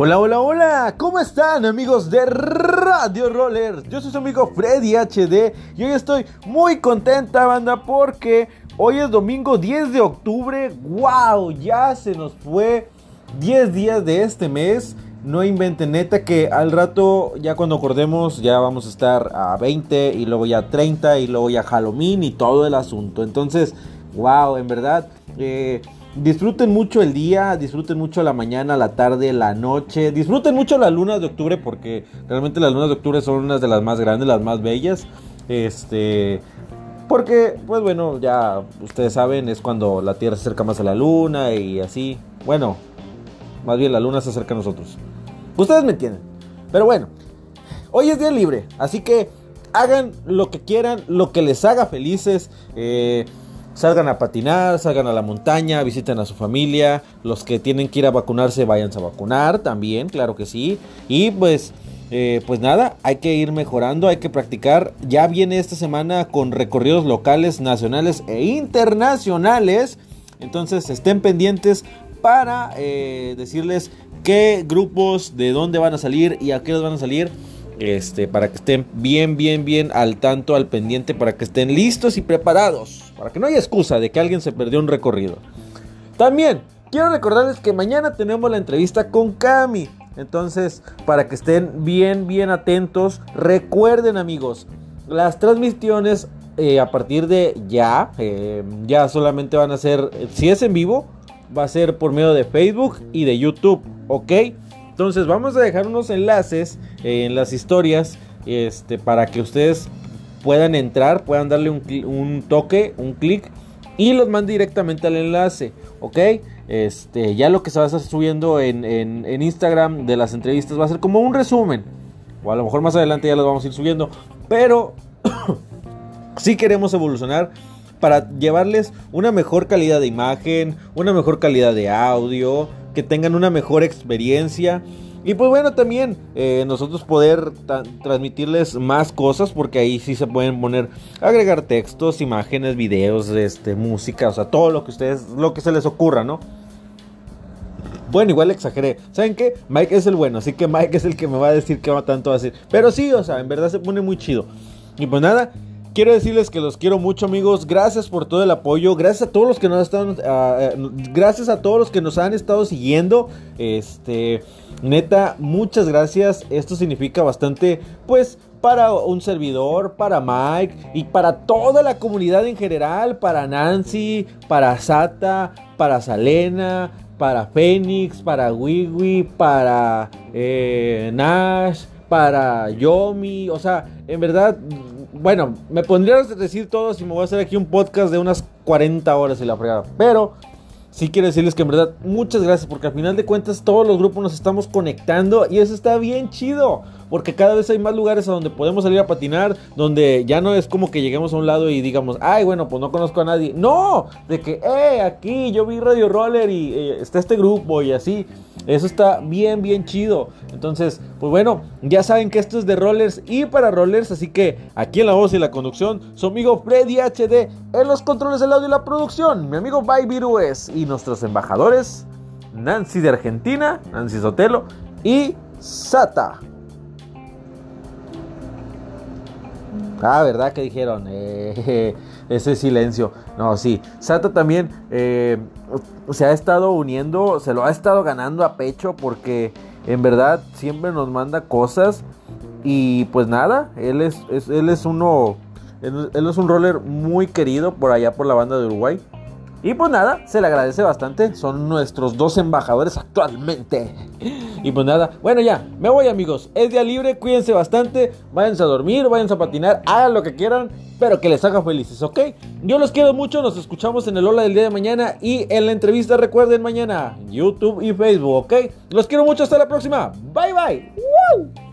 Hola, hola, hola, ¿cómo están amigos de Radio Roller? Yo soy su amigo Freddy HD y hoy estoy muy contenta, banda, porque hoy es domingo 10 de octubre. ¡Wow! Ya se nos fue 10 días de este mes. No inventen neta que al rato, ya cuando acordemos, ya vamos a estar a 20 y luego ya 30 y luego ya Halloween y todo el asunto. Entonces, wow, en verdad. Eh, Disfruten mucho el día, disfruten mucho la mañana, la tarde, la noche. Disfruten mucho las lunas de octubre porque realmente las lunas de octubre son unas de las más grandes, las más bellas. Este, porque, pues bueno, ya ustedes saben, es cuando la Tierra se acerca más a la luna y así. Bueno, más bien la luna se acerca a nosotros. Ustedes me entienden. Pero bueno, hoy es día libre, así que hagan lo que quieran, lo que les haga felices. Eh, Salgan a patinar, salgan a la montaña, visiten a su familia. Los que tienen que ir a vacunarse, váyanse a vacunar también, claro que sí. Y pues, eh, pues nada, hay que ir mejorando, hay que practicar. Ya viene esta semana con recorridos locales, nacionales e internacionales. Entonces estén pendientes para eh, decirles qué grupos, de dónde van a salir y a qué van a salir. Este, para que estén bien, bien, bien al tanto, al pendiente, para que estén listos y preparados. Para que no haya excusa de que alguien se perdió un recorrido. También quiero recordarles que mañana tenemos la entrevista con Cami. Entonces, para que estén bien, bien atentos, recuerden amigos, las transmisiones eh, a partir de ya, eh, ya solamente van a ser, si es en vivo, va a ser por medio de Facebook y de YouTube, ¿ok? Entonces vamos a dejar unos enlaces en las historias este, para que ustedes puedan entrar, puedan darle un, toque, un clic y los mande directamente al enlace, ¿ok? Este, ya lo que se va a estar subiendo en, en, Instagram de las entrevistas va a ser como un resumen. O a lo mejor más adelante ya los vamos a ir subiendo. Pero si queremos evolucionar para llevarles una mejor calidad de imagen, una mejor calidad de audio, que tengan una mejor experiencia. Y pues bueno, también eh, nosotros poder transmitirles más cosas porque ahí sí se pueden poner, agregar textos, imágenes, videos, este, música, o sea, todo lo que ustedes, lo que se les ocurra, ¿no? Bueno, igual exageré. ¿Saben qué? Mike es el bueno, así que Mike es el que me va a decir qué va tanto a decir. Pero sí, o sea, en verdad se pone muy chido. Y pues nada, quiero decirles que los quiero mucho, amigos. Gracias por todo el apoyo. Gracias a todos los que nos están, uh, gracias a todos los que nos han estado siguiendo. Este, neta, muchas gracias. Esto significa bastante, pues, para un servidor, para Mike y para toda la comunidad en general, para Nancy, para Sata, para Salena, para Fénix, para Wiwi, para eh, Nash, para Yomi, o sea, en verdad bueno, me pondría a decir todo si me voy a hacer aquí un podcast de unas 40 horas y la fregada. Pero sí quiero decirles que en verdad muchas gracias porque al final de cuentas todos los grupos nos estamos conectando y eso está bien chido. Porque cada vez hay más lugares a donde podemos salir a patinar, donde ya no es como que lleguemos a un lado y digamos, ay, bueno, pues no conozco a nadie. No, de que, eh, aquí yo vi Radio Roller y eh, está este grupo y así. Eso está bien, bien chido. Entonces, pues bueno, ya saben que esto es de rollers y para rollers. Así que aquí en la voz y la conducción, su amigo Freddy HD. En los controles del audio y la producción, mi amigo Bye Virues. Y nuestros embajadores, Nancy de Argentina, Nancy Sotelo y Sata. Ah, ¿verdad que dijeron? Eh, ese silencio. No, sí. Sata también eh, se ha estado uniendo, se lo ha estado ganando a pecho porque en verdad siempre nos manda cosas. Y pues nada, él es, él es uno, él, él, es un roller muy querido por allá por la banda de Uruguay. Y pues nada, se le agradece bastante. Son nuestros dos embajadores actualmente. Y pues nada, bueno ya, me voy amigos. Es día libre, cuídense bastante. Váyanse a dormir, váyanse a patinar, hagan lo que quieran, pero que les haga felices, ¿ok? Yo los quiero mucho, nos escuchamos en el Hola del día de mañana y en la entrevista recuerden mañana, YouTube y Facebook, ¿ok? Los quiero mucho, hasta la próxima. Bye bye.